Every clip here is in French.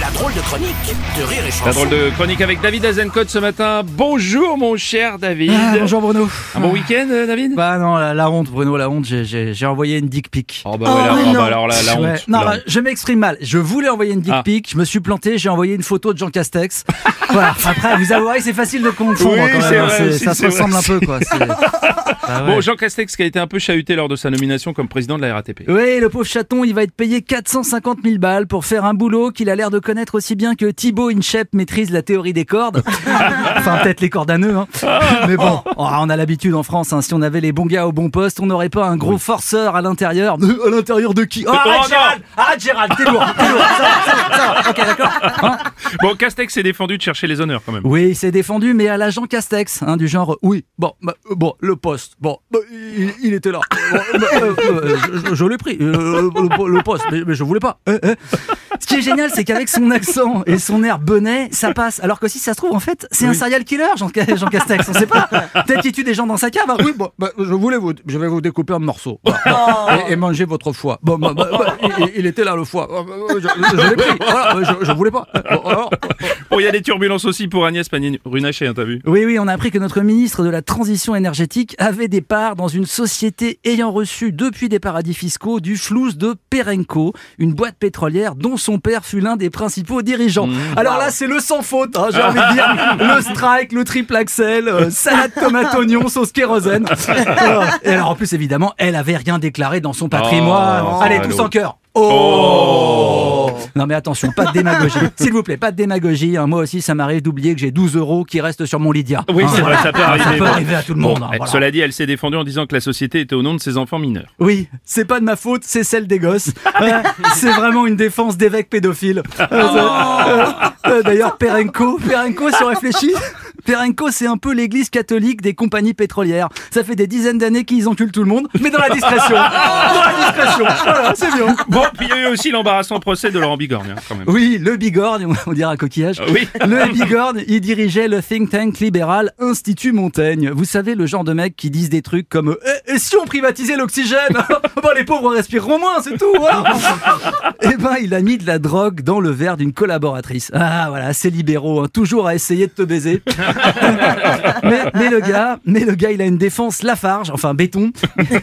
La drôle de chronique de Rire et Chanson. La drôle de chronique avec David Azencott ce matin. Bonjour mon cher David. Ah, bonjour Bruno. Un bon week-end euh, David? Bah non, la, la honte Bruno, la honte, j'ai- envoyé une dick pic. Oh bah, voilà, oh, bah alors la, la Ouais. honte. Non, la bah, honte. je m'exprime mal. Je voulais envoyer une dick Ah. pic, je me suis planté, j'ai envoyé une photo de Jean Castex. voilà. Après, vous avouerez c'est facile de confondre Oui, quand c'est même. hein. vrai ça se ressemble vrai un peu quoi. Ah ouais. Bon, Jean Castex qui a été un peu chahuté lors de sa nomination comme président de la RATP. Oui, le pauvre chaton, il va être payé 450 000 balles pour faire un boulot qu'il a l'air de connaître aussi bien que Thibaut Inchep maîtrise la théorie des cordes. enfin, peut-être les cordes à nœuds. Hein. Mais bon, oh, on a l'habitude en France. hein. Si on avait les bons gars au bon poste, on n'aurait pas un gros forceur à l'intérieur. À l'intérieur de qui? Oh, Oh, Arrête, non. Gérald Arrête, Gérald T'es lourd, t'es lourd. Ça va, ça va, ça va. Ok, d'accord. Hein? Bon, Castex s'est défendu de chercher les honneurs quand même. oui, il s'est défendu, mais à l'agent Castex, hein, du genre, oui, bon, bah, euh, bon, le poste, bon, bah, il, il était là. Bon, bah, euh, euh, je l'ai pris, euh, le, le poste, mais, mais je voulais pas. Ce qui est génial, c'est qu'avec son accent et son air bonnet, ça passe. Alors que si ça se trouve, en fait, c'est un serial killer, Jean, Jean Castex. On sait pas. Peut-être qu'il tue des gens dans sa cave. hein. Oui, bon, bah, je voulais vous, je vais vous découper en morceaux Voilà. et, et manger votre foie. Bon, bah, bah, bah, il, il était là le foie. Bah, bah, Je, je l'ai pris. Voilà, je, je voulais pas. Bon, alors, Bon, il y a des turbulences aussi pour Agnès Pannier-Runacher, hein, t'as vu oui, oui, on a appris que notre ministre de la Transition énergétique avait des parts dans une société ayant reçu depuis des paradis fiscaux du flouze de Perenco, une boîte pétrolière dont son père fut l'un des principaux dirigeants. Alors là, c'est le sans faute, hein, j'ai envie de dire. Le strike, le triple axel, euh, salade tomate oignon, sauce kérosène. Et alors en plus, évidemment, elle avait rien déclaré dans son patrimoine. Oh, Allez, salaud. tous en cœur. Oh Non mais attention, pas de démagogie. S'il vous plaît, pas de démagogie. hein. Moi aussi, ça m'arrive d'oublier que j'ai 12 euros qui restent sur mon Lydia. Oui, Hein, c'est vrai, ça peut arriver. Ça peut arriver à tout le monde. Hein, eh, voilà. Cela dit, elle s'est défendue en disant que la société était au nom de ses enfants mineurs. Oui, c'est pas de ma faute, c'est celle des gosses. Euh, c'est vraiment une défense d'évêque pédophile. Euh, euh, euh, D'ailleurs, Perenco, Perenco, si on réfléchit, Perenco, c'est un peu l'église catholique des compagnies pétrolières. Ça fait des dizaines d'années qu'ils enculent tout le monde, mais dans la discrétion. Dans la discrétion. Voilà, c'est bien. Bon, puis il y a eu aussi l'embarrassant procès de Laurent Bigorgne, hein, quand même. Oui, le Bigorne, on dirait un coquillage. Oui. Le Bigorne, il dirigeait le think tank libéral Institut Montaigne. Vous savez, le genre de mecs qui disent des trucs comme Eh, Et si on privatisait l'oxygène? Bon, les pauvres respireront moins, c'est tout. voilà. Eh ben, il a mis de la drogue dans le verre d'une collaboratrice. Ah, voilà, c'est libéraux, hein, toujours à essayer de te baiser. mais, mais le gars, mais le gars, il a une défense Lafarge, enfin béton.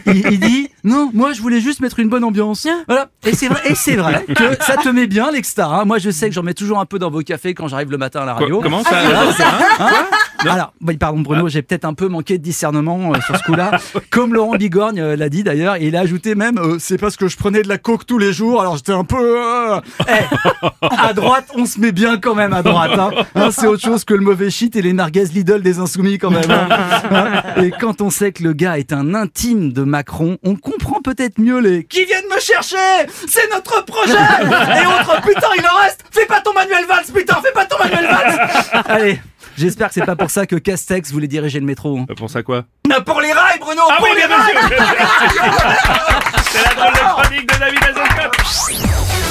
Il, il dit non, moi je voulais juste mettre une bonne ambiance. Voilà. Et c'est vrai, et c'est vrai que ça te met bien l'extra. hein. Moi, je sais que j'en mets toujours un peu dans vos cafés quand j'arrive le matin à la radio. comment ça Ah, Hein Hein Alors, oui, pardon Bruno, j'ai peut-être un peu manqué de discernement euh, sur ce coup-là. Comme Laurent Bigorgne euh, l'a dit d'ailleurs, il a ajouté même, euh, c'est parce que je prenais de la coke tous les jours, alors j'étais un peu... euh, eh, à droite, on se met bien quand même à droite. Hein. Hein, c'est autre chose que le mauvais shit et les merguez Lidl des insoumis quand même. Hein. Et quand on sait que le gars est un intime de Macron, on comprend peut-être mieux les... Qui viennent me chercher? C'est notre projet Et autres, putain, il en reste Fais pas ton Manuel Valls, putain, fais pas ton Manuel Valls Allez, j'espère que c'est pas pour ça que Castex voulait diriger le métro. hein. Euh, Pour ça quoi? Pour les rails, Bruno Ah Pour oui, les bien rails sûr C'est la drôle de chronique de David Azencott